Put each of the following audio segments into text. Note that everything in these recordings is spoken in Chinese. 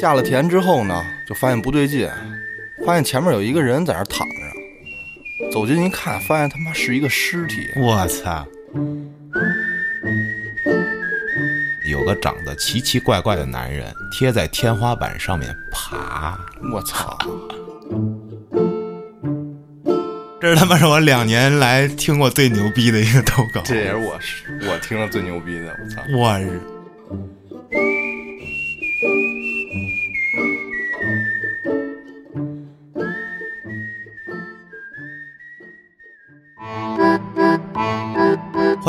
下了田之后呢，就发现不对劲，发现前面有一个人在那儿躺着，走近一看，发现他妈是一个尸体。我操！有个长得奇奇怪怪的男人贴在天花板上面爬，我操！这是他妈是我两年来听过最牛逼的一个投稿。这也是我我听了最牛逼的，我操！我日！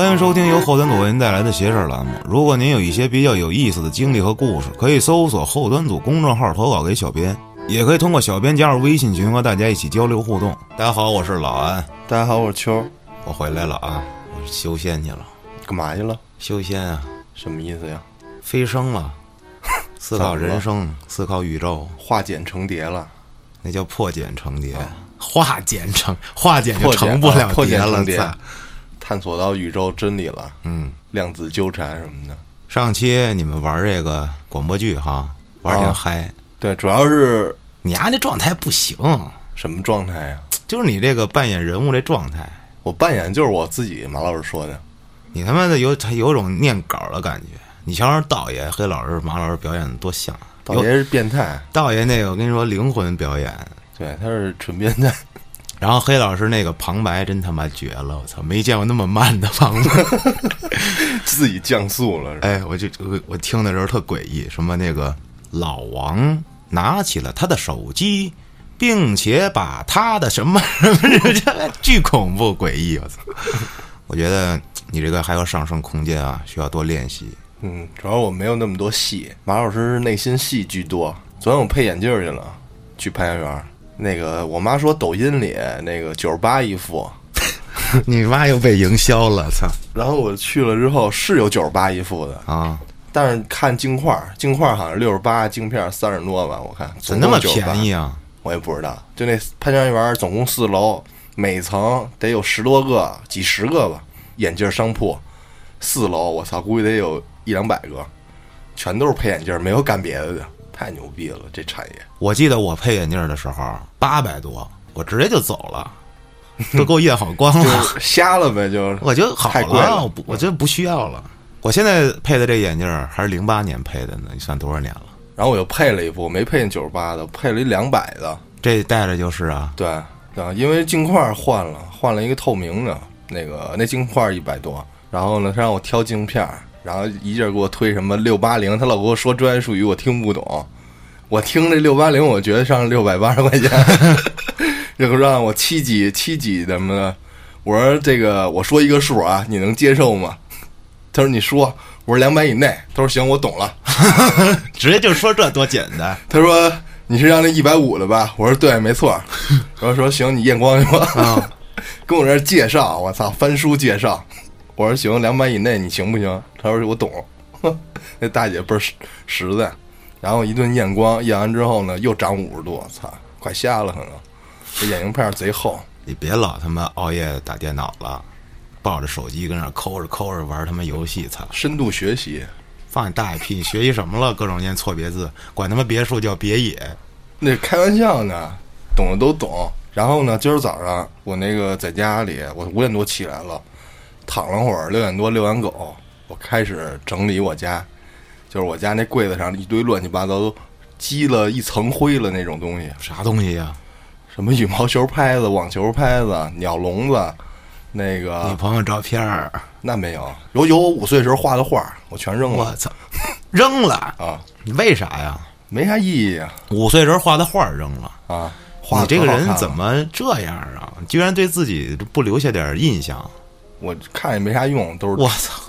欢迎收听由后端组为您带来的邪事儿栏目。如果您有一些比较有意思的经历和故事，可以搜索后端组公众号投稿给小编，也可以通过小编加入微信群和大家一起交流互动。大家好，我是老安，大家好，我是秋，我回来了啊，我修仙去了，干嘛去了？修仙啊，什么意思呀？飞升了，思考人生，思考宇宙，化茧成蝶了，那叫破茧成蝶，化茧成化茧就成不了蝶了茧成蝶。操探索到宇宙真理了，嗯，量子纠缠什么的。上期你们玩这个广播剧哈，玩挺啊嗨，对，主要是你丫这状态不行，什么状态呀？就是你这个扮演人物这状态，我扮演就是我自己，马老师说的。你他妈的有有种念稿的感觉。你瞧瞧道爷、黑老师、马老师表演的多像，有道爷是变态，道爷那个我跟你说灵魂表演，对，他是纯变态。然后黑老师那个旁白真他妈绝了，我操，没见过那么慢的旁白。自己降速了，哎，我就我我听的时候特诡异，什么那个老王拿起了他的手机，并且把他的什么什么这巨恐怖诡异，我操！我觉得你这个还有上升空间啊，需要多练习。嗯，主要我没有那么多戏，马老师内心戏居多。昨天我配眼镜去了，去潘家园。那个我妈说抖音里那个九十八一副，你妈又被营销了，操然后我去了之后是有九十八一副的，啊！但是看镜块，镜块好像六十八，镜片三十多吧，我看怎么那么总共98便宜啊？我也不知道。就那潘家园总共四楼，每层得有十多个、几十个吧，眼镜商铺。四楼，我操，估计得有一两百个，全都是配眼镜，没有干别的的，太牛逼了，这产业。我记得我配眼镜的时候八百多，我直接就走了，都给我验好光了。就瞎了呗，就是 我就好了，了我不我就不需要了。我现在配的这眼镜儿还是零八年配的呢，你算多少年了？然后我又配了一副，没配那九十八的，配了一两百的。这戴着就是啊，对，啊，因为镜框换了，换了一个透明的，那个那镜框一百多，然后呢，他让我挑镜片儿，然后一劲儿给我推什么六八零，他老给我说专业术语，我听不懂。我听这六八零，我觉得上六百八十块钱，然后让我七几七几什么的，我说这个我说一个数啊，你能接受吗？他说你说，我说两百以内，他说行，我懂了。直接就说这多简单。他说你是让那一百五的吧？我说对，没错。然后说行，你验光去吧。啊，跟我这儿介绍，我操，翻书介绍。我说行，两百以内你行不行？他说我懂。那大姐倍儿实实在。然后一顿验光，验完之后呢，又长五十度，操，快瞎了可能。这眼镜片贼厚，你别老他妈熬夜打电脑了，抱着手机跟那儿抠着抠着玩他妈游戏，操！深度学习。放你大爷屁！你学习什么了？各种念错别字，管他妈别墅叫别野。那开玩笑呢，懂的都懂。然后呢，今儿早上我那个在家里，我五点多起来了，躺了会儿，六点多遛完狗，我开始整理我家，就是我家那柜子上一堆乱七八糟都积了一层灰了那种东西，啥东西呀、什么羽毛球拍子、网球拍子、鸟笼子，那个女个朋友照片儿，那没有，有有我五岁时候画的画，我全扔了我操，扔了！啊，你为啥呀？没啥意义啊五岁时候画的画儿扔了。啊！画你这个人得可好看了怎么这样啊？居然对自己不留下点印象？我看也没啥用，都是我操！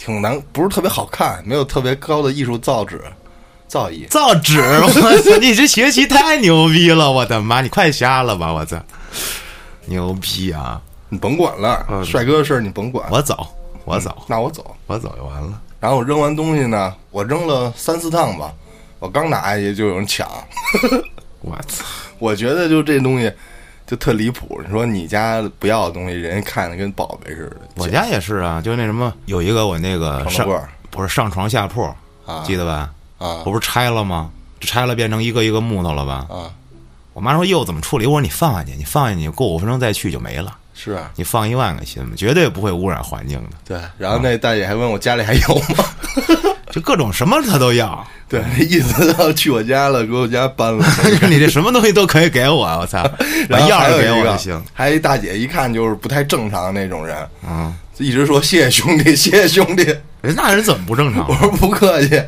挺难，不是特别好看，没有特别高的艺术造纸造诣。造纸！我操！你这学习太牛逼了！我的妈！你快瞎了吧！我操！牛逼啊！你甭管了，嗯帅哥的事儿你甭管。我走，我走，那我走。我走就完了。然后我扔完东西呢，我扔了三四趟吧，我刚拿下去就有人抢。我操！我觉得就这东西就特离谱。你说你家不要的东西，人家看着跟宝贝似的。我家也是啊，就那什么，有一个我那个上不是上床下铺，啊记得吧？啊我不是拆了吗？拆了变成一个一个木头了吧？啊，我妈说又怎么处理？我说你放下去，你放下去，过五分钟再去就没了。是啊，你放一万个心吧，绝对不会污染环境的。对。然后那大姐还问我家里还有吗？就各种什么他都要，对，那意思要去我家了，给我家搬了。你这什么东西都可以给我，我操！把钥匙给我就行。还有一大姐，一看就是不太正常的那种人，嗯，一直说谢谢兄弟，谢谢兄弟。人那人怎么不正常我？说不客气，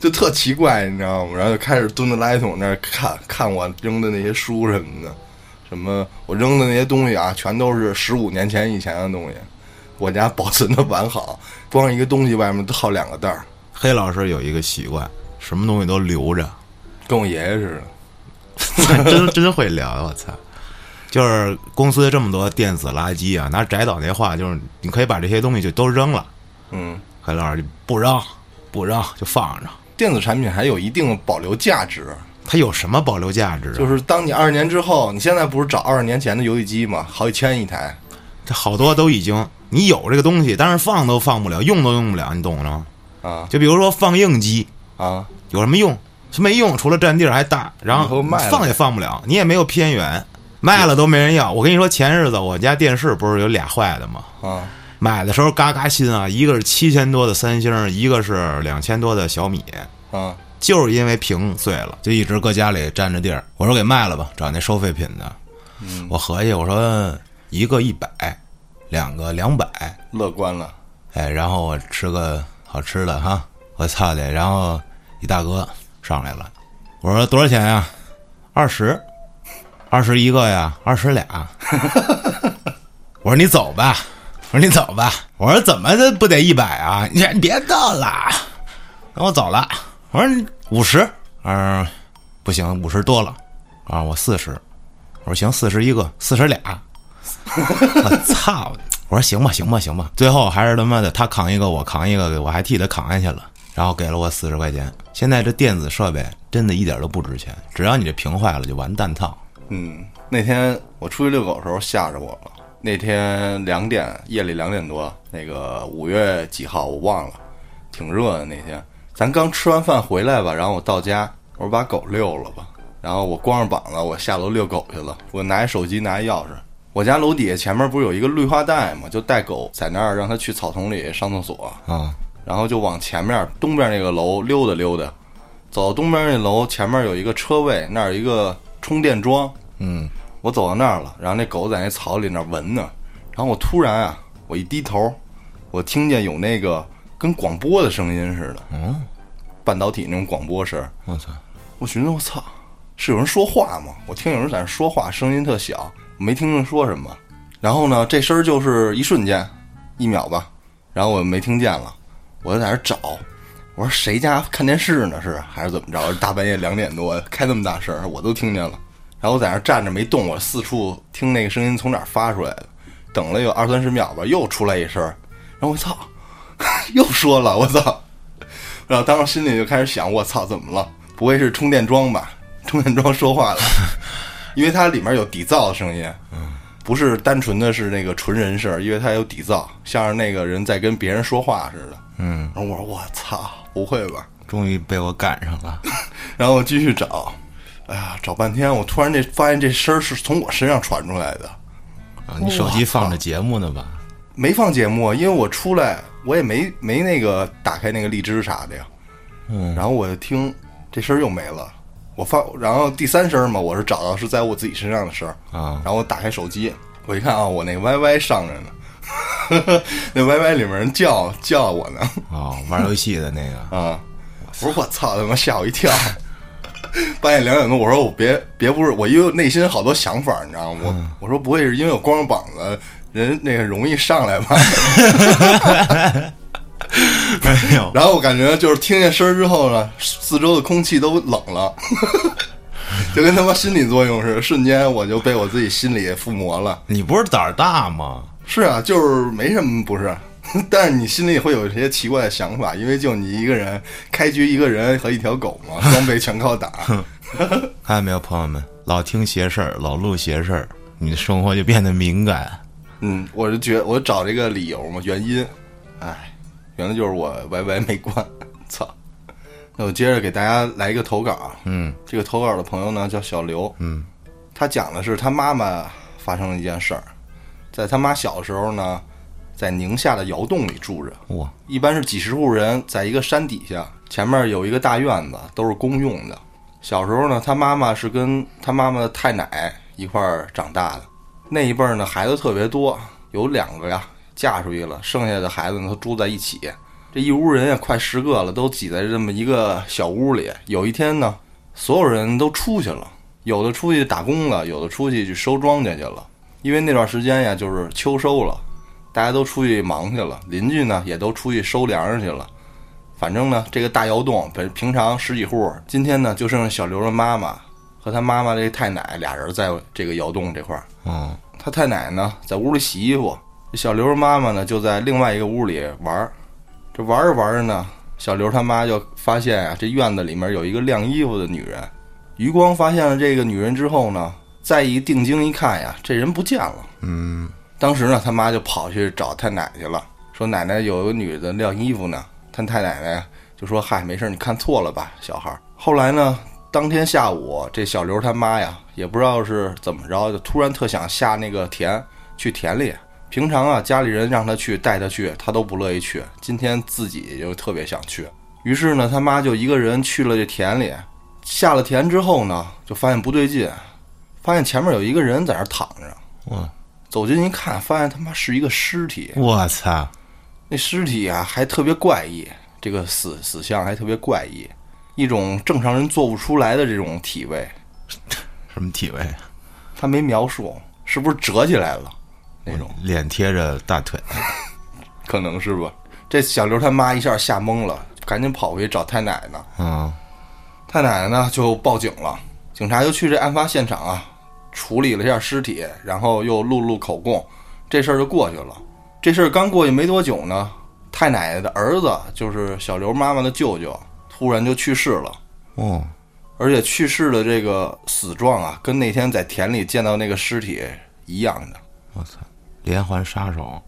就特奇怪，你知道吗？然后就开始蹲在垃圾桶那儿看看我扔的那些书什么的，什么我扔的那些东西啊，全都是十五年前以前的东西，我家保存的完好，光一个东西外面都套两个袋儿，黑老师有一个习惯，什么东西都留着，跟我爷爷似的。真真会聊，我操！就是公司这么多电子垃圾啊，拿翟导那话就是，你可以把这些东西就都扔了。嗯，黑老师就不扔，不扔就放着。电子产品还有一定的保留价值，它有什么保留价值啊？就是当你二十年之后，你现在不是找二十年前的游戏机吗？好几千一台，这好多都已经你有这个东西，但是放都放不了，用都用不了，你懂了吗？啊就比如说放映机，啊，有什么用？是没用，除了占地儿还大，然后放也放不了，你也没有偏远，卖了都没人要。我跟你说，前日子我家电视不是有俩坏的吗？啊，买的时候嘎嘎新啊，一个是七千多的三星，一个是两千多的小米，啊，就是因为屏碎了，就一直搁家里占着地儿。我说给卖了吧，找那收废品的。嗯我合计，我说一个一百，两个两百，乐观了，哎，然后我吃个好吃的哈，我操的，然后一大哥上来了，我说多少钱呀？二十，二十一个呀，二十俩。我说你走吧，我说你走吧，我说怎么的不得一百啊？你你别逗了，那我走了。我说五十，嗯，不行，五十多了啊，我四十。我说行，四十一个，四十俩。我操！我说行吧，行吧，行吧。最后还是他妈的，他扛一个，我扛一个，我还替他扛下去了，然后给了我四十块钱。现在这电子设备真的一点都不值钱，只要你这屏坏了就完蛋套。嗯，那天我出去遛狗的时候吓着我了。那天两点，夜里两点多，那个五月几号我忘了，挺热的那天。咱刚吃完饭回来吧，然后我到家，我说把狗遛了吧，然后我光着膀子，我下楼遛狗去了。我拿一手机，拿一钥匙。我家楼底下前面不是有一个绿化带吗？就带狗在那儿，让它去草丛里上厕所。啊，然后就往前面东边那个楼溜达溜达，走到东边那楼前面有一个车位，那儿有一个充电桩。嗯，我走到那儿了，然后那狗在那草里那闻呢，然后我突然啊，我一低头，我听见有那个跟广播的声音似的，嗯，半导体那种广播声。我操，我寻思我操，是有人说话吗？我听有人在那说话，声音特小，我没听清说什么。然后呢，这声儿就是一瞬间，一秒吧，然后我没听见了，我就在那儿找，我说谁家看电视呢？是还是怎么着？大半夜两点多开那么大声，我都听见了。然后我在那儿站着没动，我四处听那个声音从哪儿发出来的，等了有二三十秒吧，又出来一声，然后我操，又说了，我操！然后当时心里就开始想，我操，怎么了？不会是充电桩吧？充电桩说话了，因为它里面有底噪的声音，不是单纯的是那个纯人声，因为它有底噪，像是那个人在跟别人说话似的。嗯，然后我说我操，不会吧？终于被我赶上了。然后我继续找，哎呀，找半天，我突然这发现这声儿是从我身上传出来的，啊，你手机放着节目呢吧？没放节目，因为我出来我也没没那个打开那个荔枝啥的呀。嗯，然后我就听这声儿又没了，我发，然后第三声嘛，我是找到是在我自己身上的声儿，啊，然后我打开手机，我一看啊，我那个 YY 上着呢，那 YY 里面人叫叫我呢，哦，玩游戏的那个，啊，我说我操，他妈吓我一跳。半夜两点多，我说我别别不是我，因为内心好多想法，你知道吗？我、我说不会是因为我光着膀子，人那个容易上来吧？没有，然后我感觉就是听见声儿之后呢，四周的空气都冷了，就跟他妈心理作用似的，瞬间我就被我自己心里附魔了。你不是胆儿大吗？是啊，就是没什么不是，但是你心里会有一些奇怪的想法，因为就你一个人开局一个人和一条狗嘛，装备全靠打。看见没有，朋友们，老听邪事儿，老录邪事儿，你的生活就变得敏感。嗯，我就觉我找这个理由嘛，原因，哎，原来就是我 YY 没关，操，那我接着给大家来一个投稿，嗯。这个投稿的朋友呢叫小刘，嗯。他讲的是他妈妈发生了一件事儿，在他妈小时候呢，在宁夏的窑洞里住着，哇。一般是几十户人在一个山底下，前面有一个大院子，都是公用的。小时候呢，他妈妈是跟他妈妈的太奶一块儿长大的，那一辈儿呢孩子特别多，有两个呀嫁出去了，剩下的孩子呢都住在一起。这一屋人也快十个了，都挤在这么一个小屋里。有一天呢，所有人都出去了，有的出去打工了，有的出去去收庄稼去了。因为那段时间呀，就是秋收了，大家都出去忙去了，邻居呢也都出去收粮食去了。反正呢，这个大窑洞本平常十几户，今天呢就剩小刘的妈妈和他妈妈这太奶俩人在这个窑洞这块儿。嗯他太奶呢在屋里洗衣服，这小刘妈妈呢就在另外一个屋里玩儿。这玩着玩着呢，小刘他妈就发现啊，这院子里面有一个晾衣服的女人。余光发现了这个女人之后呢，再一定睛一看呀，这人不见了。嗯当时呢，他妈就跑去找他奶去了，说奶奶有个女的晾衣服呢。他太奶奶就说：“嗨，没事，你看错了吧，小孩儿。”后来呢，当天下午，这小刘他妈呀，也不知道是怎么着，就突然特想下那个田去田里。平常啊，家里人让他去带他去，他都不乐意去。今天自己就特别想去，于是呢，他妈就一个人去了这田里。下了田之后呢，就发现不对劲，发现前面有一个人在那躺着。哇走近一看，发现他妈是一个尸体。我操那尸体啊，还特别怪异，这个死死相还特别怪异，一种正常人做不出来的这种体位。什么体位？他没描述，是不是折起来了那种？脸贴着大腿。可能是吧。这小刘他妈一下吓懵了，赶紧跑回去找太奶奶。嗯太奶奶呢就报警了，警察就去这案发现场啊，处理了一下尸体，然后又录录口供，这事儿就过去了。这事儿刚过去没多久呢，太奶奶的儿子就是小刘妈妈的舅舅，突然就去世了。哦而且去世的这个死状啊，跟那天在田里见到那个尸体一样的。我操连环杀手。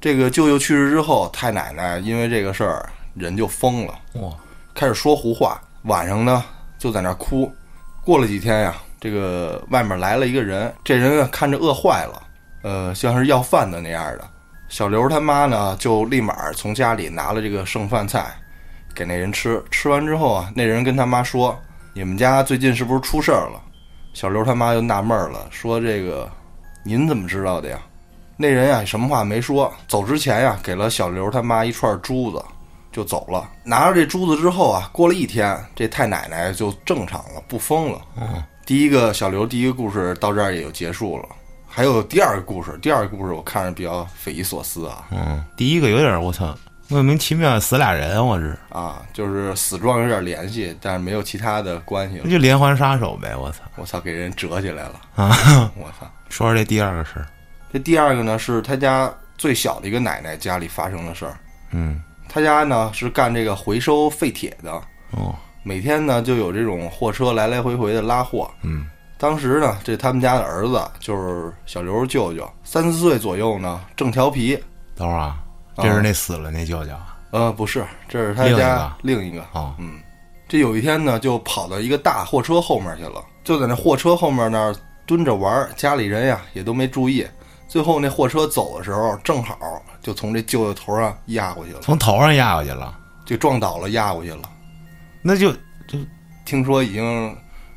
这个舅舅去世之后，太奶奶因为这个事儿人就疯了，哇开始说胡话，晚上呢就在那儿哭。过了几天呀，这个外面来了一个人，这人啊看着饿坏了，呃，像是要饭的那样的。小刘他妈呢就立马从家里拿了这个剩饭菜给那人吃。吃完之后啊，那人跟他妈说：“你们家最近是不是出事儿了？”小刘他妈就纳闷儿了，说：“这个您怎么知道的呀？”那人呀什么话没说，走之前呀给了小刘他妈一串珠子，就走了。拿着这珠子之后啊，过了一天，这太奶奶就正常了，不疯了。嗯第一个小刘第一个故事到这儿也就结束了。还有第二个故事，第二个故事我看着比较匪夷所思啊嗯，第一个有点我操，莫名其妙死俩人，我是啊，就是死状有点联系，但是没有其他的关系了那。就连环杀手呗，我操我操，给人折起来了！啊！我操，说说这第二个事儿。这第二个呢是他家最小的一个奶奶家里发生的事儿。嗯他家呢是干这个回收废铁的，哦每天呢就有这种货车来来回回的拉货。嗯当时呢，这他们家的儿子就是小刘舅舅，三四岁左右呢，正调皮。等会儿啊，这是那死了那舅舅啊。呃，不是，这是他家另一个。哦嗯，这有一天呢，就跑到一个大货车后面去了，就在那货车后面那儿蹲着玩儿，家里人呀也都没注意。最后那货车走的时候，正好就从这舅舅头上压过去了，从头上压过去了，就撞倒了，压过去了。那就就听说已经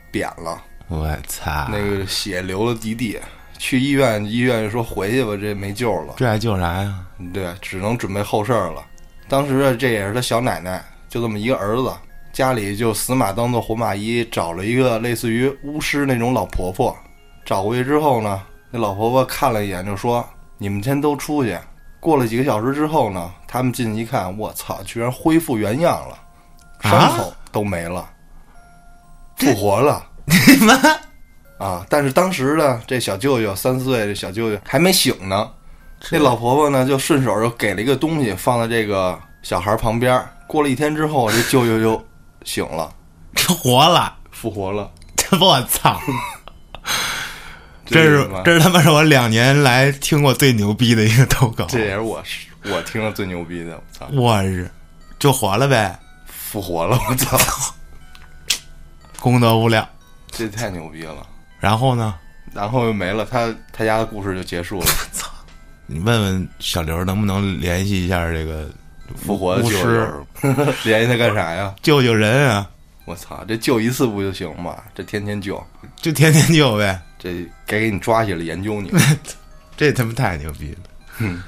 扁了，我操，那个血流了一地。去医院，医院就说回去吧，这没救了。这还救啥呀？对，只能准备后事儿了。当时啊，这也是他小奶奶，就这么一个儿子，家里就死马当做活马医，找了一个类似于巫师那种老婆婆。找过去之后呢，那老婆婆看了一眼，就说：“你们先都出去。”过了几个小时之后呢，他们进去一看，我操，居然恢复原样了，伤口都没了，复活了。你妈！啊！但是当时呢，这小舅舅三四岁的小舅舅还没醒呢，那老婆婆呢就顺手就给了一个东西放在这个小孩旁边儿。过了一天之后，这舅舅就醒了，活了！复活了。这我操！这是这是他妈是我两年来听过最牛逼的一个投稿。这也是我我听了最牛逼的。我操！我日就活了呗。复活了，我操，功德无量。这太牛逼了。然后呢，然后又没了，他他家的故事就结束了。操你问问小刘能不能联系一下这个复活的巫师 联系他干啥呀？救救人啊？我操，这救一次不就行吗？这天天救，就天天救呗。这该给你抓起来研究你。这他妈太牛逼了！嗯，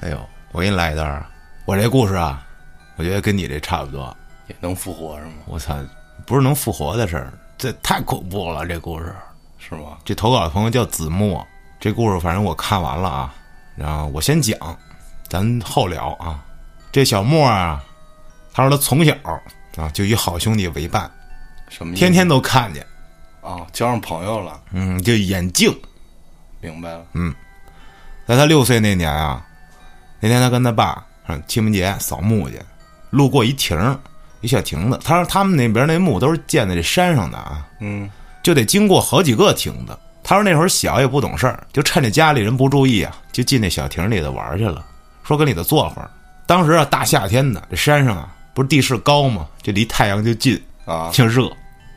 哎呦，我给你来一段啊！我这故事啊，我觉得跟你这差不多。也能复活是吗？我操，不是能复活的事儿，这太恐怖了。这故事，是吗？这投稿的朋友叫子墨，这故事反正我看完了啊。然后我先讲，咱后聊啊。这小莫啊，他说他从小啊就与好兄弟为伴，什么？天天都看见，啊，交上朋友了，嗯，就眼镜。明白了。嗯在他六岁那年啊，那天他跟他爸上清明节扫墓去，路过一亭儿一小亭子。他说他们那边那墓都是建在这山上的啊，嗯，就得经过好几个亭子。他说那会儿小也不懂事儿，就趁着家里人不注意啊，就进那小亭里头玩去了，说跟里头坐会儿。当时啊，大夏天的，这山上啊不是地势高吗？就离太阳就近，啊，就热。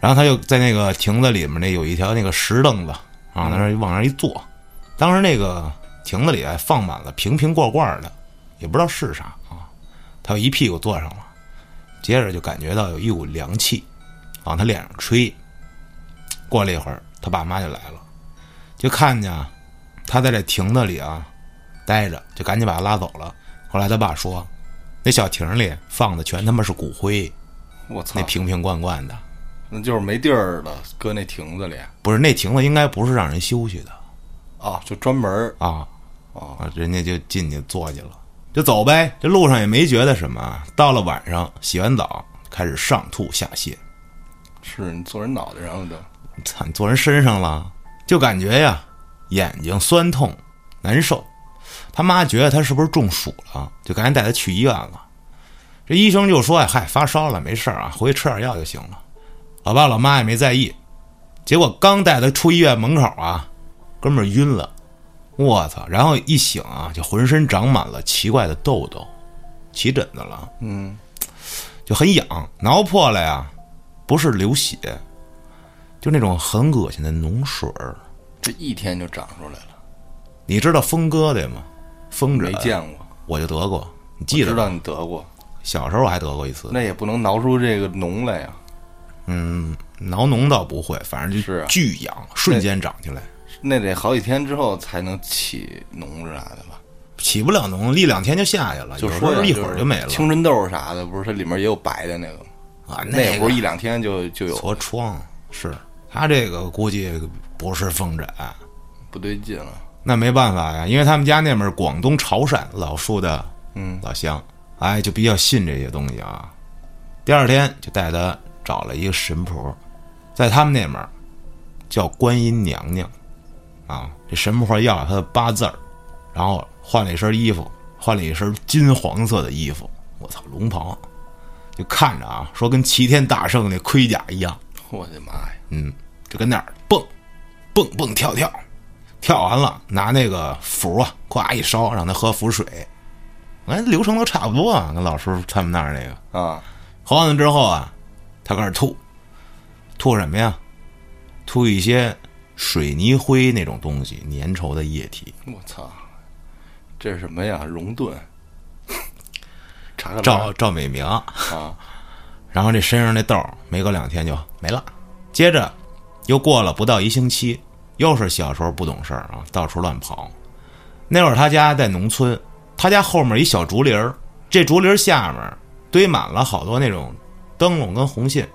然后他就在那个亭子里面那有一条那个石凳子啊，在那儿往那儿一坐。当时那个亭子里啊放满了瓶瓶罐罐的，也不知道是啥啊。他就一屁股坐上了，接着就感觉到有一股凉气往他脸上吹。过了一会儿，他爸妈就来了，就看见啊他在这亭子里啊待着，就赶紧把他拉走了。后来他爸说，那小亭里放的全他妈是骨灰，我操那，瓶瓶罐罐的。那就是没地儿了，搁那亭子里不是那亭子应该不是让人休息的啊，就专门啊啊，啊，人家就进去坐去了，就走呗。这路上也没觉得什么。到了晚上，洗完澡开始上吐下泻，是你坐人脑袋上了都。操，你坐人身上了，就感觉呀眼睛酸痛难受。他妈觉得他是不是中暑了，就赶紧带他去医院了。这医生就说：“哎，嗨，发烧了，没事儿啊，回去吃点药就行了。”老爸老妈也没在意。结果刚带他出医院门口啊，哥们儿晕了，我操！然后一醒啊，就浑身长满了奇怪的痘痘，起疹子了，嗯，就很痒，挠破了呀，不是流血，就那种很恶心的脓水儿。这一天就长出来了，你知道风疙瘩吗？风疹没见过，我就得过，你记得？知道你得过，小时候我还得过一次。那也不能挠出这个脓来呀。嗯，挠脓倒不会，反正就是巨痒，瞬间长起来，那得好几天之后才能起脓啥的吧？起不了脓，一两天就下去了，就说一会儿就没了。青春痘啥的，不是它里面也有白的那个吗？啊，那也个不是一两天就就有，痤疮，是他这个估计不是风疹，不对劲了。那没办法呀，因为他们家那边广东潮汕老树的嗯，老乡，哎，就比较信这些东西啊。第二天就带他找了一个神婆，在他们那边叫观音娘娘，啊，这神婆要了他的八字儿，然后换了一身衣服，换了一身金黄色的衣服，我操，龙袍，就看着啊，说跟齐天大圣那盔甲一样，我的妈呀！嗯，就跟那儿蹦，蹦蹦跳跳，跳完了拿那个符啊，咵一烧，让他喝符水。哎，流程都差不多啊，跟老师他们那儿那个。啊，喝完了之后啊，他开始吐，吐什么呀？吐一些水泥灰那种东西，粘稠的液体。我操，这是什么呀？熔盾，查个照照美明，啊，然后这身上那痘儿没隔两天就没了。接着又过了不到一星期，又是小时候不懂事儿啊，到处乱跑。那会儿他家在农村，他家后面一小竹林儿，这竹林下面堆满了好多那种灯笼跟红信，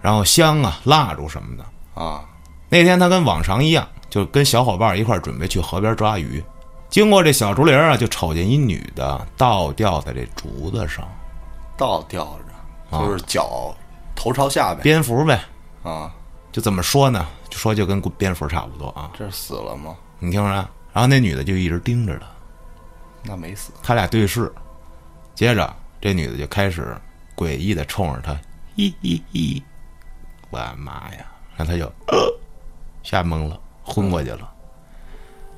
然后香啊、蜡烛什么的。啊，那天他跟往常一样，就跟小伙伴一块儿准备去河边抓鱼。经过这小竹林儿啊，就瞅见一女的倒吊在这竹子上，倒吊着，就是脚头朝下呗。蝙蝠呗。啊，就怎么说呢？就说就跟蝙蝠差不多啊。这是死了吗？你听着，然后那女的就一直盯着他，那没死。他俩对视，接着这女的就开始诡异的冲着他，嘿嘿嘿，我妈呀！然后他就、呃、吓懵了，昏过去了。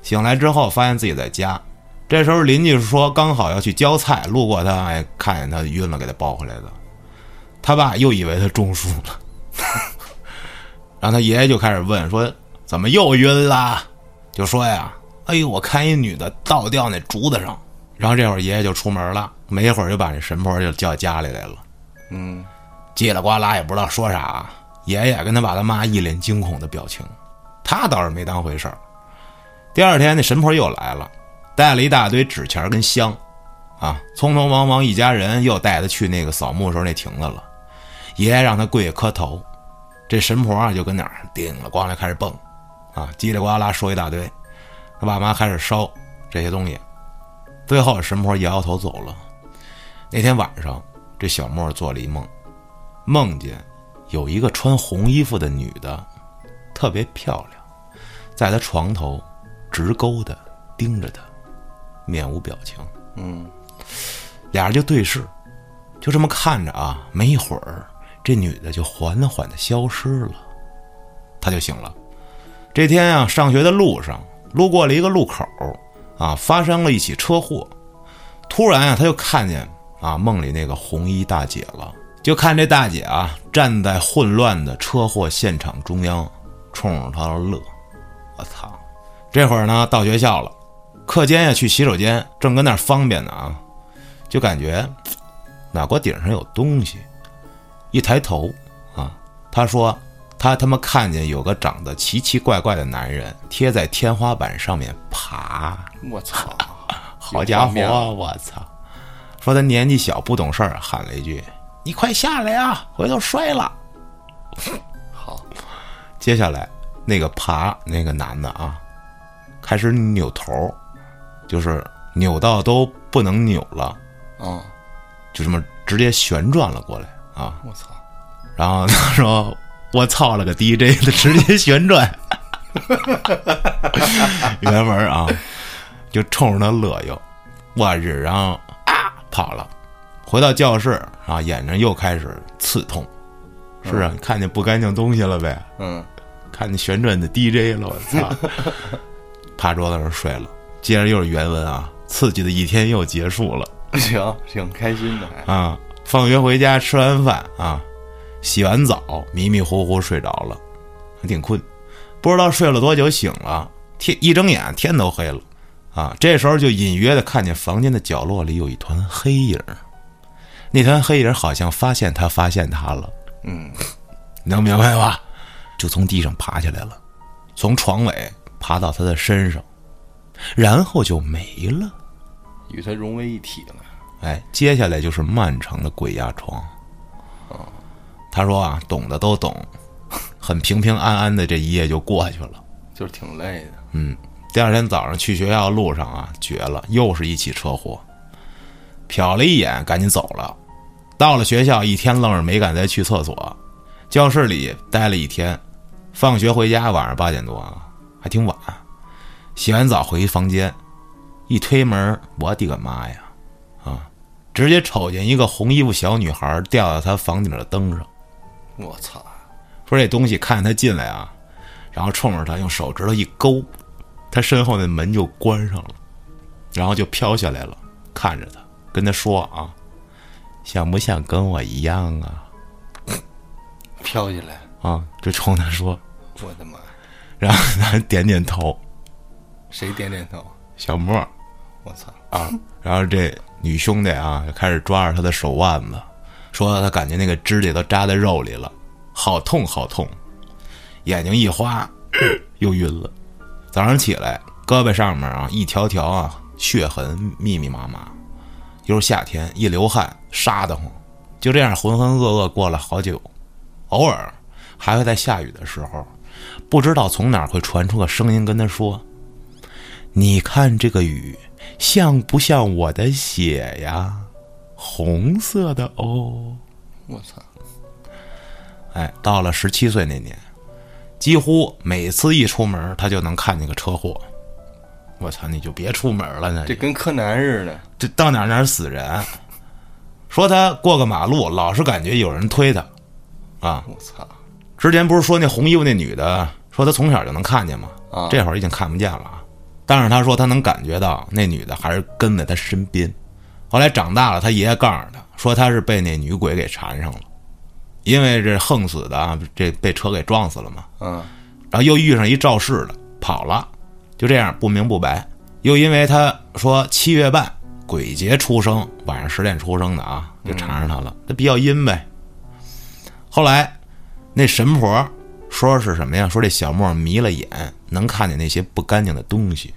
醒来之后，发现自己在家。这时候邻居说刚好要去浇菜，路过他，哎，看见他晕了，给他抱回来的。他爸又以为他中暑了，然后他爷爷就开始问说：“怎么又晕了？”就说呀：“哎呦，我看一女的倒吊那竹子上。”然后这会儿爷爷就出门了，没一会儿就把这神婆就叫家里来了。嗯，叽里呱啦也不知道说啥，爷爷跟他爸他妈一脸惊恐的表情，他倒是没当回事儿。第二天那神婆又来了，带了一大堆纸钱跟香，啊，匆匆忙忙一家人又带他去那个扫墓时候那亭子了。爷爷让他跪下磕头，这神婆啊就跟那儿叮了咣啷开始蹦，啊，叽里呱啦说一大堆，他爸妈开始烧这些东西，最后神婆摇摇头走了。那天晚上，这小莫做了一梦，梦见有一个穿红衣服的女的，特别漂亮，在他床头直勾的盯着他，面无表情。嗯，俩人就对视，就这么看着啊，没一会儿，这女的就缓缓的消失了，他就醒了。这天啊，上学的路上路过了一个路口，啊，发生了一起车祸。突然啊，他就看见啊梦里那个红衣大姐了，就看这大姐啊站在混乱的车祸现场中央，冲着他乐。我操！这会儿呢，到学校了，课间呀去洗手间，正跟那儿方便呢啊，就感觉脑瓜顶上有东西。一抬头啊，他说他他妈看见有个长得奇奇怪怪的男人贴在天花板上面爬。我操，好家伙我操！说他年纪小不懂事儿，喊了一句：“你快下来呀，回头摔了。好，”接下来那个爬那个男的啊，开始扭头，就是扭到都不能扭了，啊，就这么直接旋转了过来啊。我操，然后他说：“我操了个 DJ 的，直接旋转。”原文啊，就冲着他乐悠，我日，然后啊跑了，回到教室啊，眼睛又开始刺痛。是啊，你看见不干净东西了呗？嗯，看见旋转的 DJ 了，我操！趴桌子上睡了。接着又是原文啊，刺激的一天又结束了。行，挺开心的，还啊，放学回家吃完饭啊，洗完澡，迷迷糊糊睡着了，还挺困，不知道睡了多久醒了，天一睁眼天都黑了，啊，这时候就隐约的看见房间的角落里有一团黑影儿，那团黑影儿好像发现他发现他了，嗯，能明白吧？就从地上爬起来了，从床尾爬到他的身上，然后就没了。与他融为一体了。哎，接下来就是漫长的鬼压床。他说啊，懂的都懂，很平平安安的这一夜就过去了。就是挺累的。嗯，第二天早上去学校路上啊，绝了，又是一起车祸。瞟了一眼，赶紧走了。到了学校，一天愣是没敢再去厕所，教室里待了一天。放学回家，晚上八点多啊，还挺晚。洗完澡回房间，一推门，我的个妈呀！啊，直接瞅见一个红衣服小女孩吊在他房顶的灯上。我操，说这东西看见他进来啊，然后冲着他用手指头一勾，他身后那门就关上了，然后就飘下来了，看着他，跟他说啊，想不想跟我一样啊？飘起来，啊，就冲他说，我的妈！然后他点点头，谁点点头？小莫我操！啊，然后这女兄弟啊就开始抓着他的手腕子，说他感觉那个指甲都扎在肉里了，好痛好痛，眼睛一花又晕了。早上起来，胳膊上面啊一条条啊血痕密密麻麻，又是夏天，一流汗沙得慌，就这样浑浑噩噩过了好久。偶尔还会在下雨的时候，不知道从哪会传出个声音跟他说：“你看这个雨像不像我的血呀？红色的哦。”我操！哎，到了十七岁那年，几乎每次一出门，他就能看见个车祸。我操，你就别出门了，呢这跟柯南似的。这到哪哪死人。说他过个马路，老是感觉有人推他，啊，我操！之前不是说那红衣服那女的说她从小就能看见吗？啊这会儿已经看不见了啊。但是他说他能感觉到那女的还是跟在他身边。后来长大了，他爷爷告诉他说他是被那女鬼给缠上了，因为这横死的啊，这被车给撞死了嘛。嗯然后又遇上一肇事的跑了，就这样不明不白。又因为他说七月半鬼节出生，晚上十点出生的啊，就缠上他了，这比较阴呗。后来那神婆说是什么呀？说这小莫迷了眼，能看见那些不干净的东西。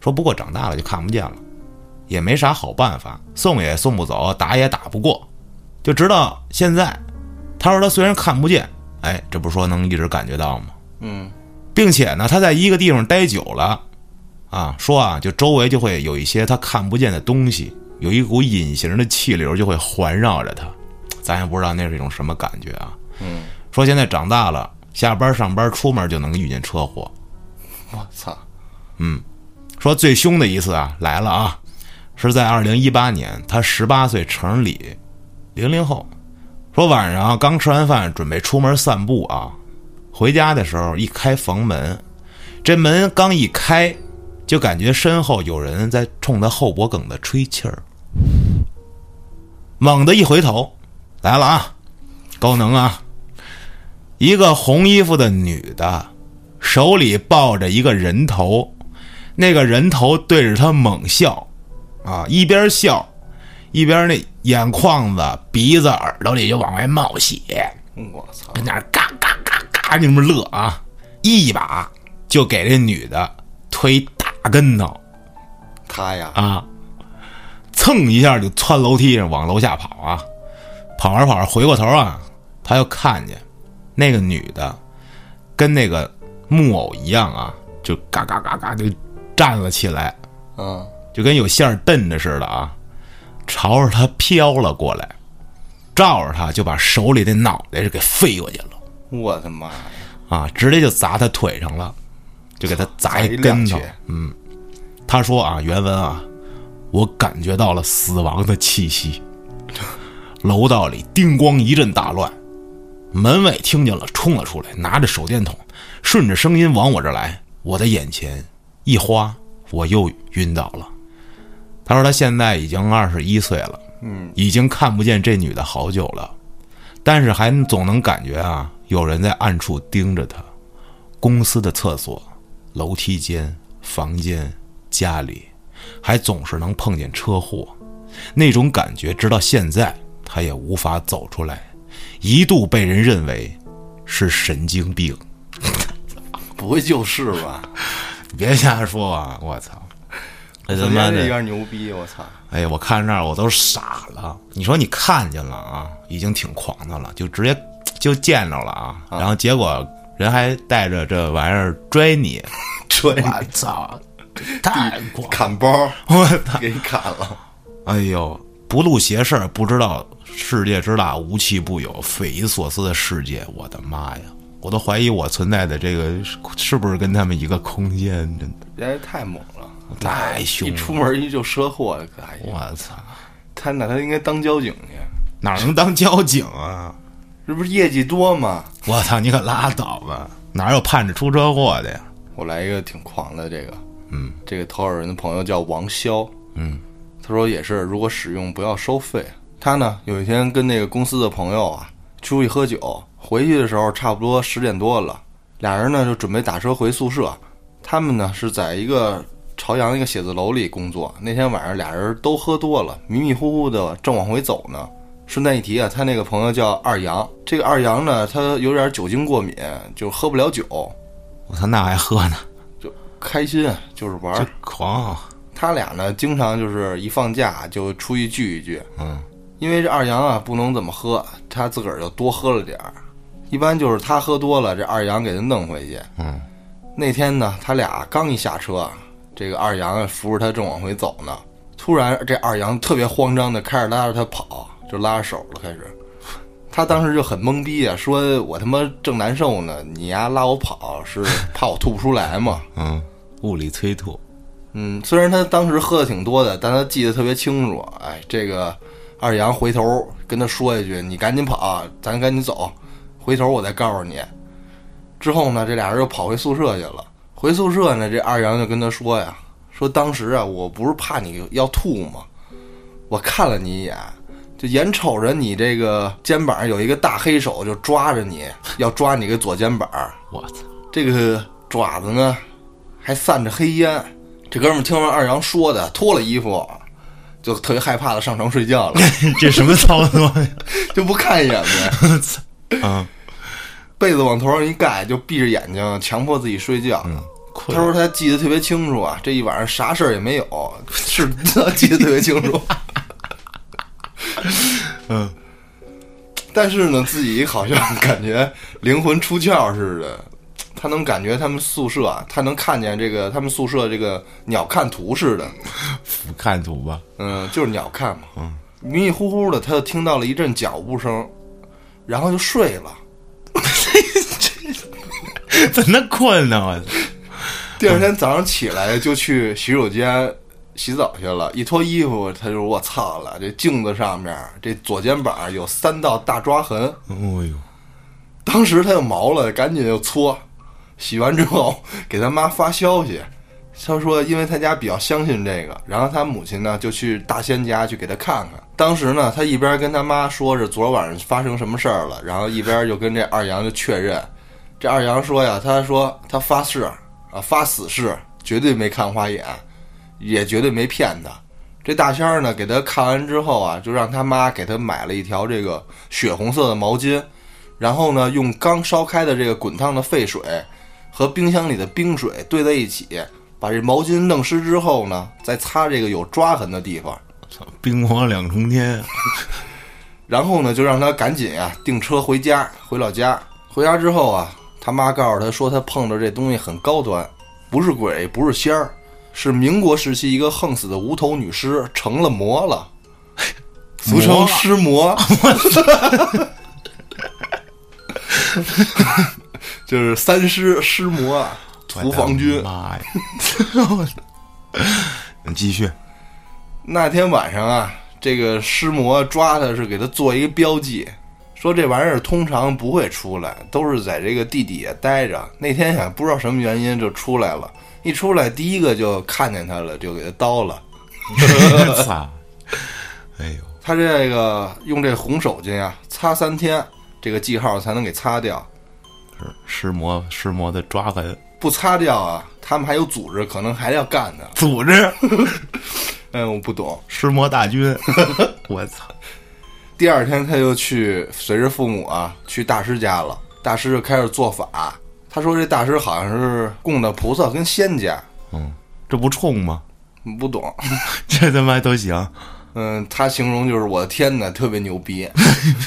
说不过长大了就看不见了，也没啥好办法，送也送不走，打也打不过，就直到现在。他说他虽然看不见，哎，这不是说能一直感觉到吗？嗯并且呢，他在一个地方待久了，啊，说啊，就周围就会有一些他看不见的东西，有一股隐形的气流就会环绕着他，咱也不知道那是一种什么感觉啊。嗯，说现在长大了，下班上班出门就能遇见车祸。我操，嗯说最凶的一次啊来了啊，是在二零一八年，他十八岁生日礼，零零后。说晚上刚吃完饭，准备出门散步啊，回家的时候一开房门，这门刚一开，就感觉身后有人在冲他后脖梗子吹气儿。猛地一回头，来了啊，高能啊！一个红衣服的女的，手里抱着一个人头，那个人头对着他猛笑，啊，一边笑，一边那眼眶子、鼻子、耳朵里就往外冒血，我操，跟那儿嘎嘎嘎嘎就那么乐啊，一把就给这女的推大跟头。他呀，啊，蹭一下就窜楼梯上往楼下跑啊，跑着跑着回过头啊，他又看见那个女的跟那个木偶一样啊，就嘎嘎嘎嘎就站了起来，嗯，就跟有线儿蹬着似的啊，朝着他飘了过来，照着他就把手里的脑袋就给飞过去了我的妈呀，啊，直接就砸他腿上了，就给他砸一跟头。嗯，他说啊，原文啊，我感觉到了死亡的气息。楼道里叮咣一阵大乱，门卫听见了，冲了出来，拿着手电筒，顺着声音往我这来。我的眼前一花，我又晕倒了。他说他现在已经二十一岁了，嗯，已经看不见这女的好久了，但是还总能感觉啊，有人在暗处盯着他。公司的厕所、楼梯间、房间、家里，还总是能碰见车祸，那种感觉直到现在他也无法走出来，一度被人认为是神经病。不会就是吧？别瞎说啊！我操！这他怎妈的牛逼？我操！哎呀，我看那儿我都傻了。你说你看见了啊，已经挺狂的了，就直接就见着了啊，然后结果人还带着这玩意儿追你，追我操，太狂！砍包，我 操！给你砍了。哎呦，不露邪事儿，不知道世界之大无奇不有，匪夷所思的世界，我的妈呀！我都怀疑我存在的这个是是不是跟他们一个空间，真的人家太猛了，太凶了！一出门一就车祸，哎呀，我操，他那他应该当交警去，哪能当交警啊？这不是业绩多吗？我操，你可拉倒吧！哪有盼着出车祸的呀？我来一个挺狂的，这个，嗯，这个投稿人的朋友叫王潇，嗯，他说也是，如果使用不要收费。他呢有一天跟那个公司的朋友啊出去喝酒，回去的时候差不多十点多了，俩人呢就准备打车回宿舍。他们呢是在一个朝阳一个写字楼里工作。那天晚上俩人都喝多了，迷迷糊糊的正往回走呢。顺带一提啊，他那个朋友叫二杨，这个二杨呢他有点酒精过敏，就喝不了酒，我操，那还喝呢，就开心就是玩。狂啊！他俩呢，经常就是一放假就出去聚一聚。嗯，因为这二杨啊不能怎么喝，他自个儿就多喝了点儿。一般就是他喝多了，这二杨给他弄回去。嗯，那天呢，他俩刚一下车，这个二杨扶着他正往回走呢，突然这二杨特别慌张的开始拉着他跑，就拉着手了开始。他当时就很懵逼啊，说我他妈正难受呢，你丫拉我跑是怕我吐不出来吗？嗯，物理催吐，嗯，虽然他当时喝的挺多的，但他记得特别清楚。哎，这个二杨回头跟他说一句：“你赶紧跑，咱赶紧走，回头我再告诉你。”之后呢，这俩人又跑回宿舍去了。回宿舍呢，这二阳就跟他说呀：“说当时啊，我不是怕你要吐吗？我看了你一眼，就眼瞅着你这个肩膀有一个大黑手就抓着你，要抓你个左肩膀，我操！这个爪子呢还散着黑烟。这哥们儿听完二阳说的，脱了衣服，就特别害怕的上床睡觉了，这什么操作呀？就不看一眼呗，啊，被子往头上一盖，就闭着眼睛，强迫自己睡觉。他说他记得特别清楚啊，这一晚上啥事儿也没有，是记得特别清楚。嗯，但是呢，自己好像感觉灵魂出窍似的。他能感觉他们宿舍啊，他能看见这个他们宿舍这个鸟瞰图似的，俯瞰图吧。嗯，就是鸟瞰嘛。嗯，迷迷糊糊的，他就听到了一阵脚步声，然后就睡了。怎么困呢？我操！第二天早上起来就去洗手间洗澡去了，一脱衣服，他就我操了，这镜子上面这左肩膀有三道大抓痕。哦呦！当时他就毛了，赶紧就搓。洗完之后给他妈发消息，他说因为他家比较相信这个，然后他母亲呢就去大仙家去给他看看。当时呢，他一边跟他妈说是昨晚上发生什么事儿了，然后一边就跟这二阳就确认。这二阳说呀，他说他发誓啊，发死誓，绝对没看花眼，也绝对没骗他。这大仙儿呢给他看完之后啊，就让他妈给他买了一条这个血红色的毛巾，然后呢用刚烧开的这个滚烫的沸水。和冰箱里的冰水兑在一起，把这毛巾弄湿之后呢，再擦这个有抓痕的地方。操，冰火两重天。然后呢，就让他赶紧啊订车回家，回老家。回家之后啊，他妈告诉他说，他碰着这东西很高端，不是鬼，不是仙儿，是民国时期一个横死的无头女尸成了魔了，俗称尸魔。就是三尸尸魔啊，屠房军。妈呀！你继续。那天晚上啊，这个尸魔抓他是给他做一个标记，说这玩意儿通常不会出来，都是在这个地底下待着。那天也，不知道什么原因就出来了，一出来第一个就看见他了，就给他刀了。操！哎呦，他这个用这红手巾啊，擦三天，这个记号才能给擦掉。是尸魔，尸魔的抓痕不擦掉啊！他们还有组织，可能还要干呢。组织？哎，我不懂。尸魔大军，我操！第二天他就去随着父母啊去大师家了。大师就开始做法。他说这大师好像是供的菩萨跟仙家。嗯，这不冲吗？不懂，这他妈都行。嗯，他形容就是我的天呐，特别牛逼。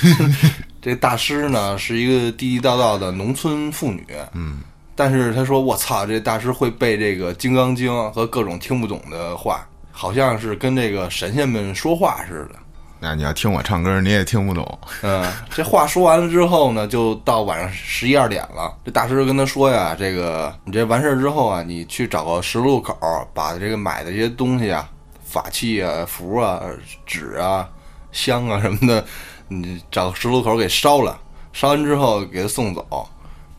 这大师呢是一个地地道道的农村妇女，嗯，但是他说我操，这大师会背这个《金刚经》和各种听不懂的话，好像是跟这个神仙们说话似的。那你要听我唱歌，你也听不懂。嗯，这话说完了之后呢，就到晚上十一二点了。这大师就跟他说呀：“这个你这完事儿之后啊，你去找个十字路口，把这个买的这些东西啊，法器啊、符啊、纸啊、香啊什么的。”你找个十字路口给烧了，烧完之后给他送走。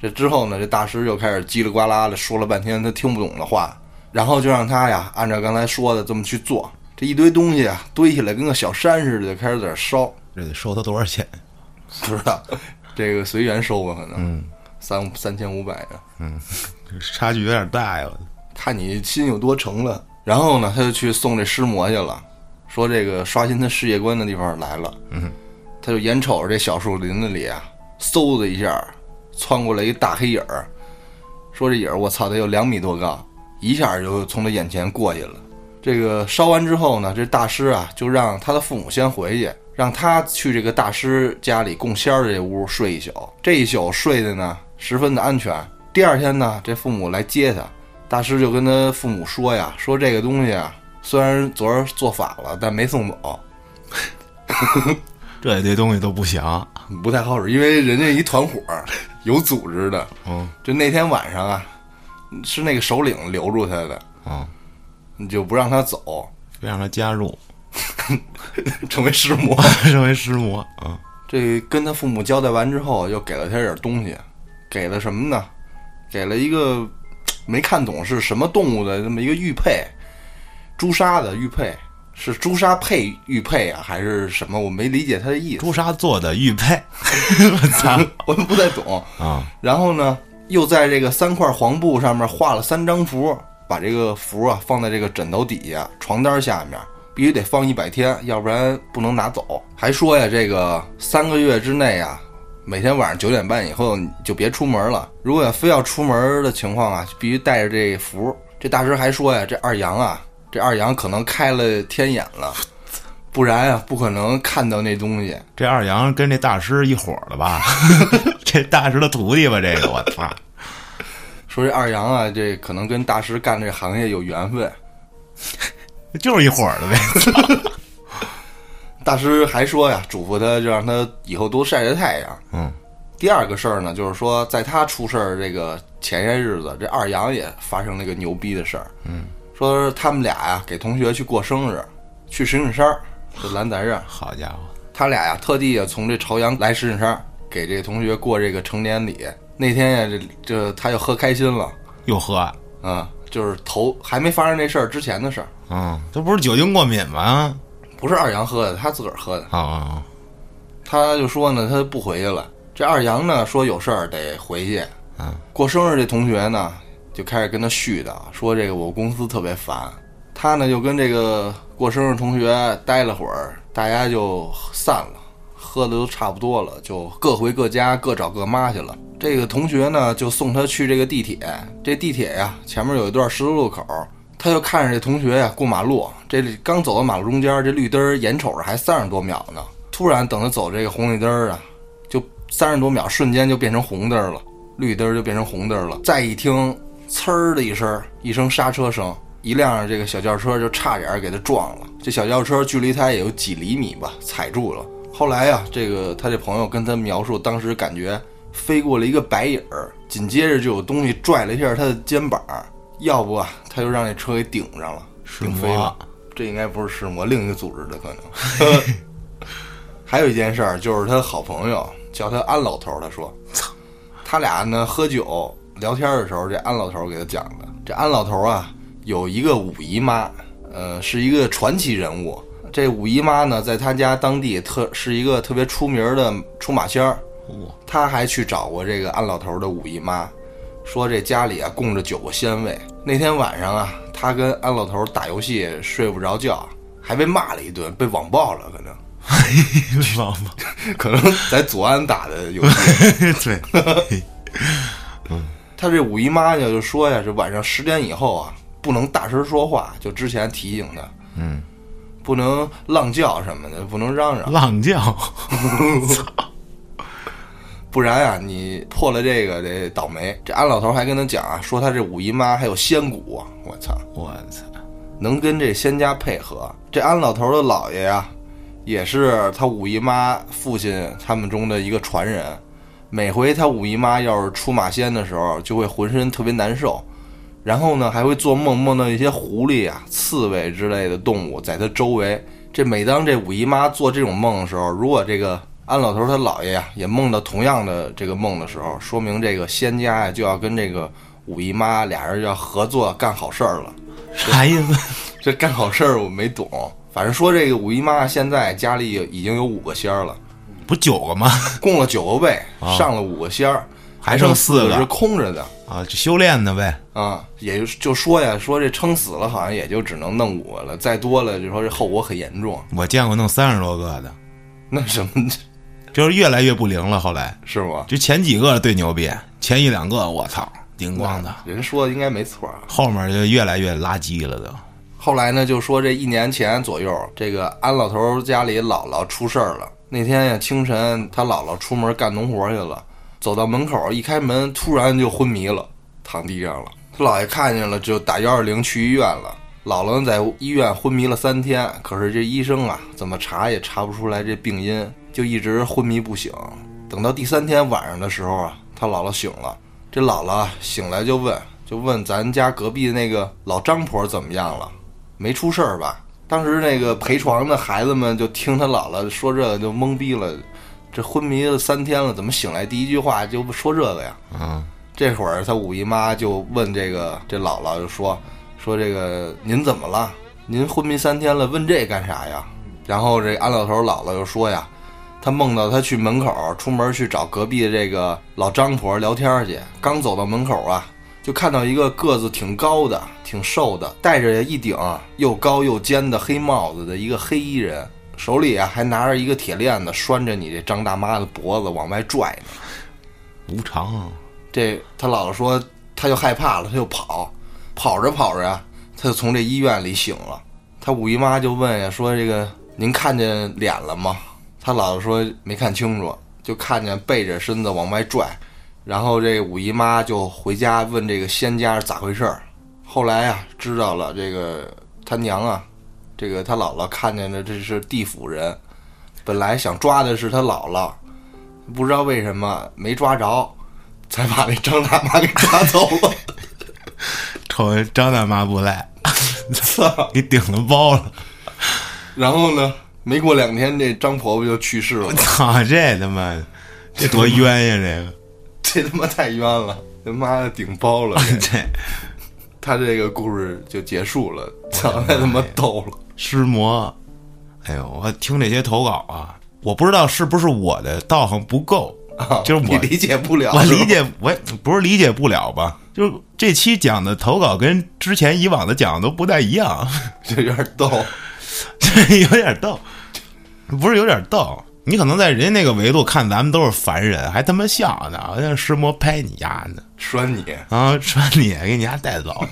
这之后呢，这大师又开始叽里呱啦的说了半天他听不懂的话，然后就让他呀按照刚才说的这么去做。这一堆东西啊堆起来跟个小山似的，就开始在那烧。这得收他多少钱？不知道，这个随缘收吧，可能。嗯，三三千五百的。嗯，差距有点大呀。看你心有多诚了。然后呢，他就去送这尸魔去了，说这个刷新他世界观的地方来了。嗯。他就眼瞅着这小树林子里啊，嗖的一下窜过来一大黑影儿，说这影儿我操，得有两米多高，一下就从他眼前过去了。这个烧完之后呢，这大师啊就让他的父母先回去，让他去这个大师家里供仙儿的这屋睡一宿。这一宿睡的呢十分的安全。第二天呢，这父母来接他，大师就跟他父母说呀，说这个东西啊，虽然昨儿做法了，但没送走。这这东西都不行，不太好使，因为人家一团伙有组织的。嗯，就那天晚上啊，是那个首领留住他的。嗯，你就不让他走，非让他加入，成为师母，成为师母。嗯，这跟他父母交代完之后，又给了他点东西，给了什么呢？给了一个没看懂是什么动物的这么一个玉佩，朱砂的玉佩。是朱砂配玉佩啊，还是什么？我没理解他的意思，朱砂做的玉佩，我操我不太懂。啊！然后呢，又在这个三块黄布上面画了三张符，把这个符啊放在这个枕头底下、床单下面，必须得放一百天，要不然不能拿走。还说呀，这个三个月之内啊，每天晚上九点半以后就别出门了。如果非要出门的情况啊，必须带着这符。这大师还说呀，这二阳啊，这二阳可能开了天眼了，不然啊，不可能看到那东西。这二阳跟这大师一伙儿的吧？这大师的徒弟吧？这个我操！说这二阳啊，这可能跟大师干这行业有缘分。就是一伙儿的呗。大师还说呀，嘱咐他就让他以后多晒晒太阳。嗯，第二个事儿呢，就是说在他出事儿这个前些日子，这二阳也发生了一个牛逼的事儿。嗯，说他们俩呀给同学去过生日，去石景山儿，这蓝咱这，好家伙，他俩呀特地呀从这朝阳来石景山给这同学过这个成年礼。那天呀，这这他又喝开心了，又喝。啊、就是头还没发生这事儿之前的事儿，嗯，这不是酒精过敏吗？不是二阳喝的，他自个儿喝的。啊啊他就说呢，他不回去了。这二阳呢说有事儿得回去。嗯，过生日这同学呢就开始跟他絮叨，说这个我公司特别烦。他呢就跟这个过生日同学待了会儿，大家就散了，喝的都差不多了，就各回各家，各找各妈去了。这个同学呢就送他去这个地铁，这地铁呀前面有一段十字路口，他就看着这同学呀过马路，这刚走到马路中间，这绿灯儿眼瞅着还三十多秒呢，突然等他走这个红绿灯儿啊，就三十多秒瞬间就变成红灯儿了，绿灯儿就变成红灯儿了。再一听，呲儿的一声，一声刹车声，一辆这个小轿车就差点给他撞了。这小轿车距离他也有几厘米吧，踩住了。后来呀、这个他这朋友跟他描述，当时感觉飞过了一个白影儿，紧接着就有东西拽了一下他的肩膀，要不啊，他就让这车给顶上了，是顶飞了魔。这应该不是尸魔，另一个组织的可能。还有一件事儿，就是他好朋友叫他安老头儿，他说，他俩呢喝酒聊天的时候，这安老头儿给他讲的。这安老头儿啊，有一个五姨妈，呃，是一个传奇人物。这五姨妈呢，在他家当地特是一个特别出名的出马仙儿。哇，他还去找过这个安老头儿的五姨妈，说这家里啊供着九个仙位。那天晚上啊，他跟安老头儿打游戏睡不着觉，还被骂了一顿，被网暴了，可能王八，可能在左安打的游戏。对，他这五姨妈呢就说呀，这晚上十点以后啊，不能大声说话，就之前提醒他，嗯，不能浪叫什么的，不能嚷嚷，浪叫，不然啊，你破了这个得倒霉。这安老头还跟他讲啊，说他这五姨妈还有仙骨，我操！我操，能跟这仙家配合。这安老头的姥爷呀，也是他五姨妈父亲他们中的一个传人。每回他五姨妈要是出马仙的时候，就会浑身特别难受，然后呢还会做梦，梦到一些狐狸啊、刺猬之类的动物在他周围。这每当这五姨妈做这种梦的时候，如果这个安老头他姥爷呀也梦到同样的这个梦的时候，说明这个仙家呀就要跟这个五姨妈俩人要合作干好事儿了。啥意思？这干好事儿我没懂，反正说这个五姨妈现在家里已经有五个仙儿了，不九个吗？供了九个位，啊上了五个仙儿，还剩四个个是空着的啊，就修炼的呗。啊。也就就说呀，说这撑死了，好像也就只能弄五个了，再多了就说这后果很严重。我见过弄三十多个的，那什么就是越来越不灵了。后来是吗？就前几个最牛逼，前一两个我操，叮咣的，人说的应该没错啊。后面就越来越垃圾了都。后来呢，就说这一年前左右，这个安老头家里姥姥出事儿了。那天呀，清晨他姥姥出门干农活去了，走到门口一开门，突然就昏迷了，躺地上了。他姥爷看见了，就打幺二零去医院了。姥姥在医院昏迷了三天，可是这医生啊，怎么查也查不出来这病因，就一直昏迷不醒。等到第三天晚上的时候啊，他姥姥醒了。这姥姥醒来就问，就问咱家隔壁那个老张婆怎么样了？没出事儿吧？当时那个陪床的孩子们就听他姥姥说这就懵逼了，这昏迷了三天了，怎么醒来第一句话就说这个呀？嗯，这会儿他五姨妈就问这个这姥姥就说说这个您怎么了？您昏迷三天了，问这干啥呀？”然后这安老头姥姥就说呀：“他梦到他去门口出门去找隔壁的这个老张婆聊天去，刚走到门口啊，就看到一个个子挺高的、挺瘦的，戴着一顶又高又尖的黑帽子的一个黑衣人，手里啊还拿着一个铁链子拴着你这张大妈的脖子往外拽呢。无常啊，这他姥姥说，他就害怕了，他就跑，跑着跑着呀，他就从这医院里醒了。他五姨妈就问呀，说这个。您看见脸了吗？他姥姥说没看清楚，就看见背着身子往外拽，然后这五姨妈就回家问这个仙家是咋回事儿。后来啊，知道了这个他娘啊，这个他姥姥看见的这是地府人，本来想抓的是他姥姥，不知道为什么没抓着，才把那张大妈给抓走了。瞅张大妈不赖，操，给顶了包了。然后呢？没过两天，这张婆婆就去世了。我操！这他妈，这多冤呀！这个，这他妈太冤了！他妈的顶包了！这，他这个故事就结束了。操！太他妈逗了！尸魔，哎呦！我听这些投稿啊，我不知道是不是我的道行不够，就是我理解不了。我理解，我不是理解不了吧？就这期讲的投稿跟之前以往的讲的都不太一样，就有点逗。这 有点逗，不是有点逗？你可能在人家那个维度看咱们都是凡人，还他妈笑呢，好像尸魔拍你丫呢，拴你啊，拴你，给你丫带走。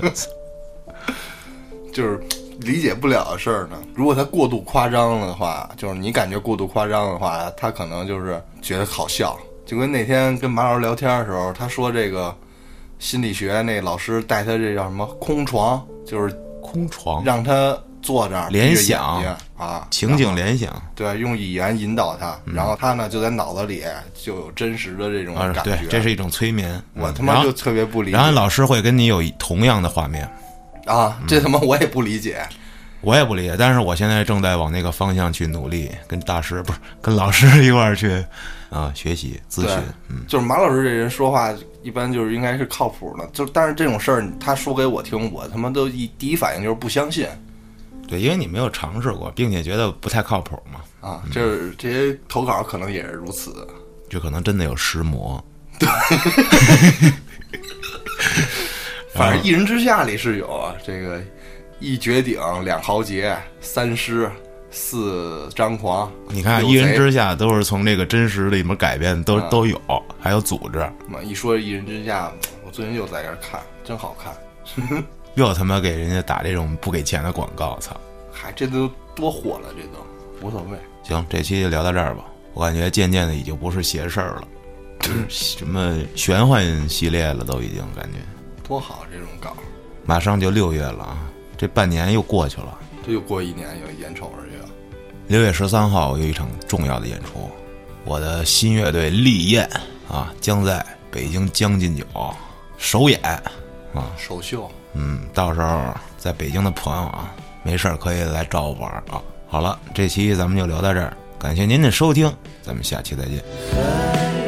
就是理解不了的事儿呢。如果他过度夸张了的话，就是你感觉过度夸张的话，他可能就是觉得好笑。就跟那天跟马老师聊天的时候，他说这个心理学那老师带他这叫什么空床，就是空床，让他。坐这儿联想啊，情景联想，对，用语言引导他，然后他呢就在脑子里就有真实的这种感觉。对，这是一种催眠。我他妈就特别不理解。然后老师会跟你有同样的画面啊，这他妈我也不理解，我也不理解。但是我现在正在往那个方向去努力，跟大师不是跟老师 一块儿去啊学习咨询。嗯，就是马老师这人说话一般就是应该是靠谱的，就但是这种事儿他说给我听，我他妈都一第一反应就是不相信。对，因为你没有尝试过，并且觉得不太靠谱嘛。啊，就是这些投稿可能也是如此，就可能真的有尸魔。对，反正一人之下里是有啊，这个一绝顶，两豪杰，三尸，四张狂。你看，一人之下都是从这个真实里面改编，都都有，还有组织。嘛，一说一人之下，我最近又在这看，真好看。又他妈给人家打这种不给钱的广告，操！嗨，这都多火了，这都无所谓。行，这期就聊到这儿吧。我感觉渐渐的已经不是邪事儿了，什么玄幻系列了，都已经感觉多好这种稿。马上就六月了啊，这半年又过去了。这又过一年，又眼瞅着就。六月十三号有一场重要的演出，我的新乐队立燕啊，将在北京将进酒首演啊，首秀。嗯，到时候在北京的朋友啊，没事儿可以来找我玩啊。好了，这期咱们就聊到这儿，感谢您的收听，咱们下期再见。